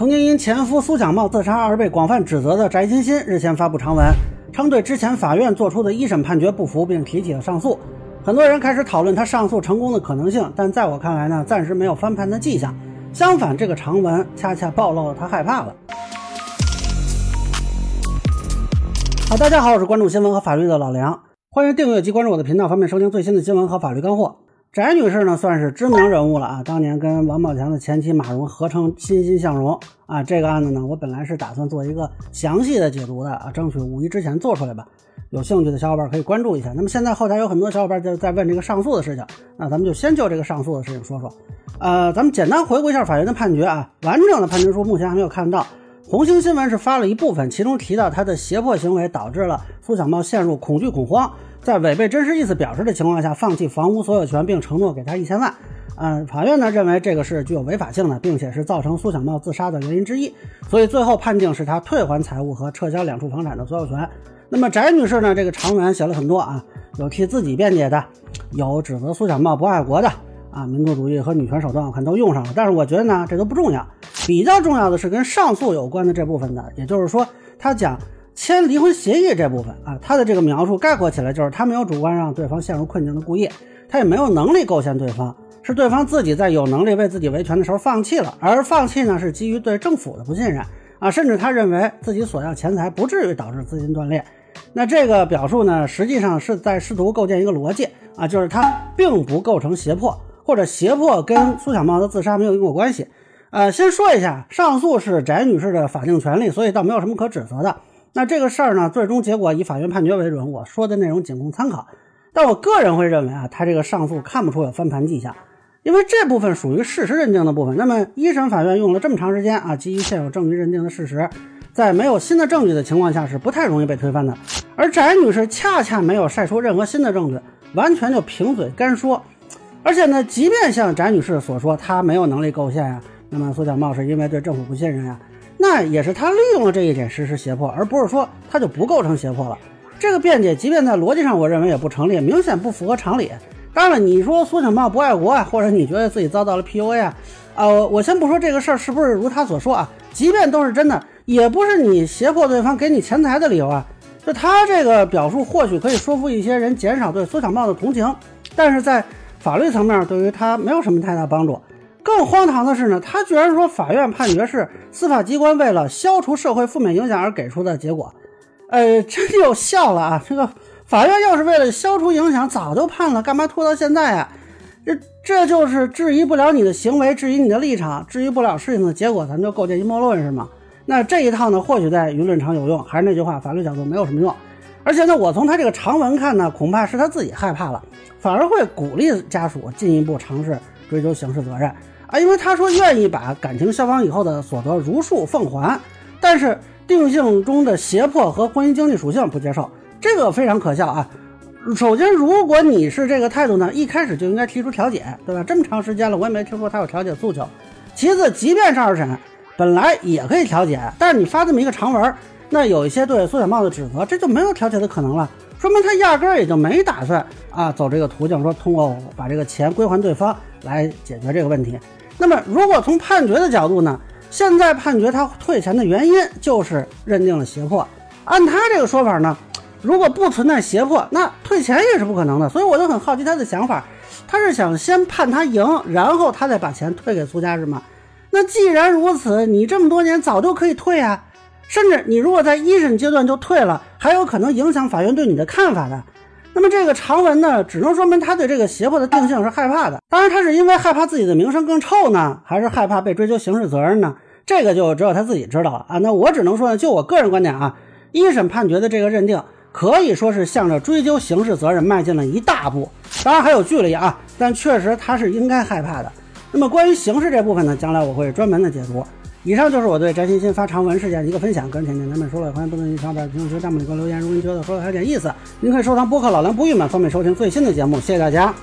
曾经因前夫苏小茂自杀而被广泛指责的翟欣欣日前发布长文，称对之前法院作出的一审判决不服，并提起了上诉。很多人开始讨论他上诉成功的可能性，但在我看来呢，暂时没有翻盘的迹象。相反，这个长文恰恰暴露了他害怕了。好，大家好，我是关注新闻和法律的老梁，欢迎订阅及关注我的频道，方便收听最新的新闻和法律干货。翟女士呢，算是知名人物了啊！当年跟王宝强的前妻马蓉合称欣欣向荣啊。这个案子呢，我本来是打算做一个详细的解读的啊，争取五一之前做出来吧。有兴趣的小伙伴可以关注一下。那么现在后台有很多小伙伴在在问这个上诉的事情，那咱们就先就这个上诉的事情说说。呃，咱们简单回顾一下法院的判决啊，完整的判决书目前还没有看到。红星新闻是发了一部分，其中提到他的胁迫行为导致了苏小茂陷入恐惧恐慌。在违背真实意思表示的情况下，放弃房屋所有权，并承诺给他一千万。嗯，法院呢认为这个是具有违法性的，并且是造成苏小茂自杀的原因之一，所以最后判定是他退还财物和撤销两处房产的所有权。那么翟女士呢，这个长文写了很多啊，有替自己辩解的，有指责苏小茂不爱国的啊，民族主义和女权手段我看都用上了。但是我觉得呢，这都不重要，比较重要的是跟上诉有关的这部分的，也就是说他讲。签离婚协议这部分啊，他的这个描述概括起来就是他没有主观让对方陷入困境的故意，他也没有能力构陷对方，是对方自己在有能力为自己维权的时候放弃了，而放弃呢是基于对政府的不信任啊，甚至他认为自己索要钱财不至于导致资金断裂。那这个表述呢，实际上是在试图构建一个逻辑啊，就是他并不构成胁迫，或者胁迫跟苏小茂的自杀没有因果关系。呃，先说一下，上诉是翟女士的法定权利，所以倒没有什么可指责的。那这个事儿呢，最终结果以法院判决为准。我说的内容仅供参考，但我个人会认为啊，他这个上诉看不出有翻盘迹象，因为这部分属于事实认定的部分。那么一审法院用了这么长时间啊，基于现有证据认定的事实，在没有新的证据的情况下是不太容易被推翻的。而翟女士恰恰没有晒出任何新的证据，完全就凭嘴干说。而且呢，即便像翟女士所说，她没有能力构陷呀，那么苏小茂是因为对政府不信任呀。那也是他利用了这一点实施胁迫，而不是说他就不构成胁迫了。这个辩解，即便在逻辑上，我认为也不成立，明显不符合常理。当然了，你说苏小茂不爱国啊，或者你觉得自己遭到了 PUA 啊，呃，我先不说这个事儿是不是如他所说啊，即便都是真的，也不是你胁迫对方给你钱财的理由啊。就他这个表述，或许可以说服一些人减少对苏小茂的同情，但是在法律层面，对于他没有什么太大帮助。更荒唐的是呢，他居然说法院判决是司法机关为了消除社会负面影响而给出的结果，呃，真就笑了啊！这个法院要是为了消除影响，早就判了，干嘛拖到现在啊？这这就是质疑不了你的行为，质疑你的立场，质疑不了事情的结果，咱们就构建阴谋论是吗？那这一套呢，或许在舆论场有用，还是那句话，法律角度没有什么用。而且呢，我从他这个长文看呢，恐怕是他自己害怕了，反而会鼓励家属进一步尝试追究刑事责任。啊，因为他说愿意把感情消亡以后的所得如数奉还，但是定性中的胁迫和婚姻经济属性不接受，这个非常可笑啊。首先，如果你是这个态度呢，一开始就应该提出调解，对吧？这么长时间了，我也没听说他有调解诉求。其次，即便是二审，本来也可以调解，但是你发这么一个长文，那有一些对苏小茂的指责，这就没有调解的可能了，说明他压根儿也就没打算啊走这个途径，说通过把这个钱归还对方来解决这个问题。那么，如果从判决的角度呢？现在判决他退钱的原因就是认定了胁迫。按他这个说法呢，如果不存在胁迫，那退钱也是不可能的。所以我就很好奇他的想法，他是想先判他赢，然后他再把钱退给苏家是吗？那既然如此，你这么多年早就可以退啊，甚至你如果在一审阶段就退了，还有可能影响法院对你的看法的。那么这个长文呢，只能说明他对这个胁迫的定性是害怕的。当然，他是因为害怕自己的名声更臭呢，还是害怕被追究刑事责任呢？这个就只有他自己知道了啊。那我只能说呢，就我个人观点啊，一审判决的这个认定可以说是向着追究刑事责任迈进了一大步。当然还有距离啊，但确实他是应该害怕的。那么关于刑事这部分呢，将来我会专门的解读。以上就是我对翟欣欣发长文事件的一个分享，个人浅见咱们说了，欢迎不同意小伙伴评论区、弹幕里给我留言。如果您觉得说的还有点意思，您可以收藏播客老梁不郁闷，方便收听最新的节目。谢谢大家。